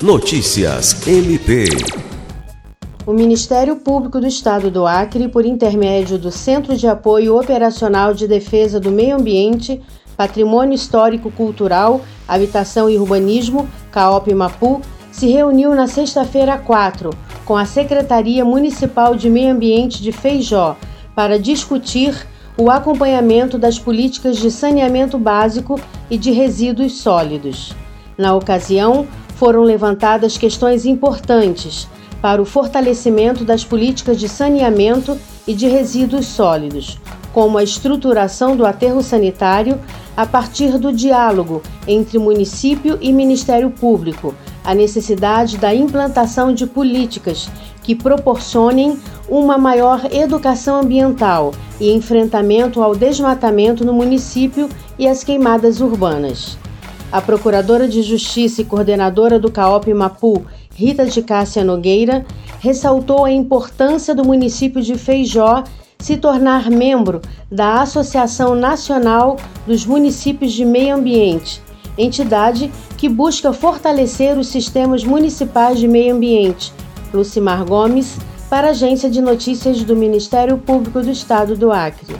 Notícias MP. O Ministério Público do Estado do Acre, por intermédio do Centro de Apoio Operacional de Defesa do Meio Ambiente, Patrimônio Histórico Cultural, Habitação e Urbanismo, CAOP Mapu, se reuniu na sexta-feira 4 com a Secretaria Municipal de Meio Ambiente de Feijó para discutir o acompanhamento das políticas de saneamento básico e de resíduos sólidos. Na ocasião, foram levantadas questões importantes para o fortalecimento das políticas de saneamento e de resíduos sólidos, como a estruturação do aterro sanitário a partir do diálogo entre município e Ministério Público, a necessidade da implantação de políticas que proporcionem uma maior educação ambiental e enfrentamento ao desmatamento no município e às queimadas urbanas. A Procuradora de Justiça e coordenadora do CAOP Mapu, Rita de Cássia Nogueira, ressaltou a importância do município de Feijó se tornar membro da Associação Nacional dos Municípios de Meio Ambiente, entidade que busca fortalecer os sistemas municipais de meio ambiente. Lucimar Gomes, para a Agência de Notícias do Ministério Público do Estado do Acre.